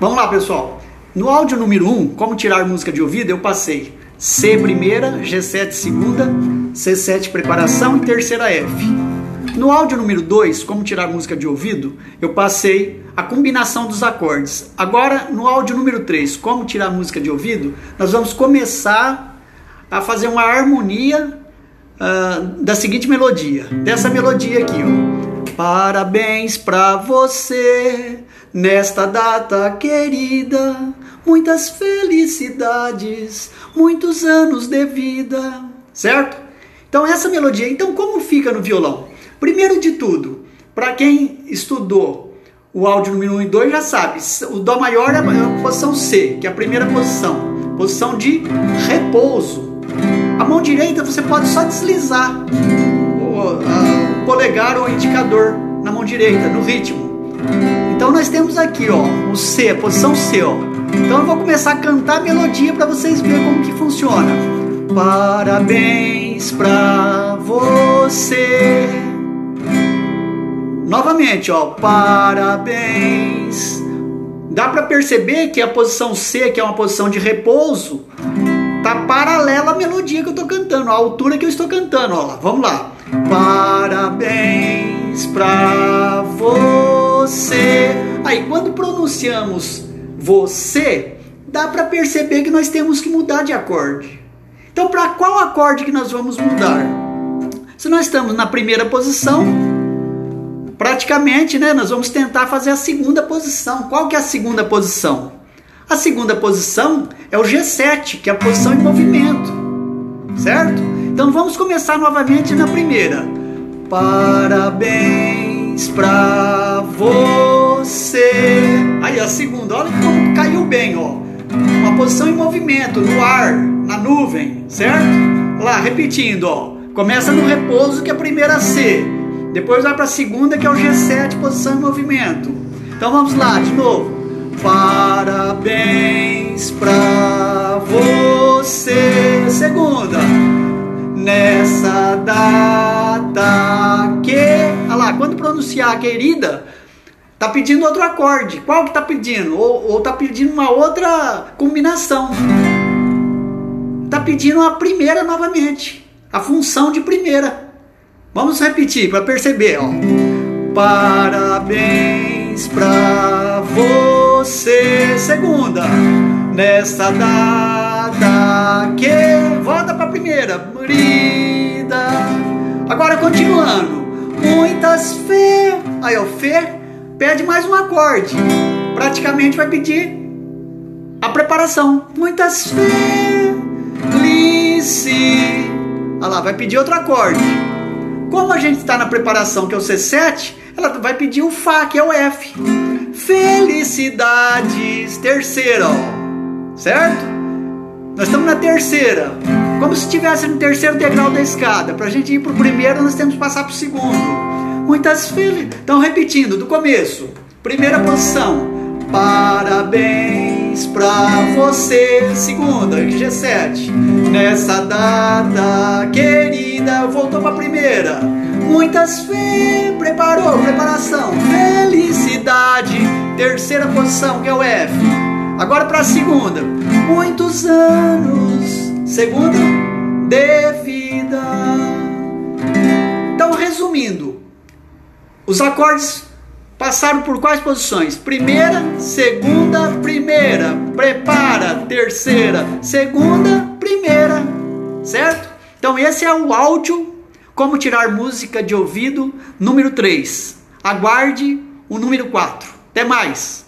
Vamos lá, pessoal. No áudio número 1, um, como tirar música de ouvido, eu passei C primeira, G7 segunda, C7 preparação e terceira F. No áudio número 2, como tirar música de ouvido, eu passei a combinação dos acordes. Agora, no áudio número 3, como tirar música de ouvido, nós vamos começar a fazer uma harmonia uh, da seguinte melodia. Dessa melodia aqui, ó. Parabéns pra você nesta data querida. Muitas felicidades, muitos anos de vida. Certo? Então, essa melodia. Então, como fica no violão? Primeiro de tudo, para quem estudou o áudio número 1 e 2 já sabe, o Dó maior é a posição C, que é a primeira posição, posição de repouso. A mão direita você pode só deslizar o, o polegar ou o indicador na mão direita, no ritmo. Então nós temos aqui, ó, o C, posição C, ó. Então eu vou começar a cantar a melodia para vocês verem como que funciona. Parabéns pra você. Novamente, ó, parabéns. Dá para perceber que a posição C, que é uma posição de repouso, tá paralela à melodia que eu tô cantando, a altura que eu estou cantando, ó. Vamos lá. Parabéns pra você. Aí quando pronunciamos você, dá para perceber que nós temos que mudar de acorde. Então, para qual acorde que nós vamos mudar? Se nós estamos na primeira posição, praticamente, né, nós vamos tentar fazer a segunda posição. Qual que é a segunda posição? A segunda posição é o G7, que é a posição de movimento, certo? Então vamos começar novamente na primeira. Parabéns pra você. Aí a segunda, olha como caiu bem, ó. Uma posição em movimento, no ar, na nuvem, certo? Lá, repetindo, ó. Começa no repouso, que é a primeira C. Depois vai para a segunda, que é o G7, posição em movimento. Então vamos lá, de novo. Parabéns pra você. Segunda. Nessa data que. Olha lá, quando pronunciar querida, tá pedindo outro acorde. Qual que tá pedindo? Ou, ou tá pedindo uma outra combinação. Tá pedindo a primeira novamente. A função de primeira. Vamos repetir para perceber, ó. Parabéns pra você. Segunda, nesta data que volta para primeira. Brida. Agora continuando. Muitas fé. Aí, ó, fé pede mais um acorde. Praticamente vai pedir a preparação. Muitas felicidades. Olha lá, vai pedir outro acorde. Como a gente está na preparação, que é o C7, ela vai pedir o Fá, que é o F. Felicidades, terceira, ó. certo? Nós estamos na terceira. Como se estivesse no terceiro degrau da escada. Para a gente ir para o primeiro, nós temos que passar para o segundo. Muitas felicidades. Então, repetindo, do começo. Primeira posição. Parabéns pra você. Segunda, G7. Nessa data querida, voltou pra primeira. Muitas fé, preparou, preparação. Felicidade. Terceira posição, que é o F. Agora pra segunda. Muitos anos. Segunda, de vida. Então, resumindo, os acordes Passaram por quais posições? Primeira, segunda, primeira. Prepara, terceira, segunda, primeira. Certo? Então esse é o áudio como tirar música de ouvido número 3. Aguarde o número 4. Até mais.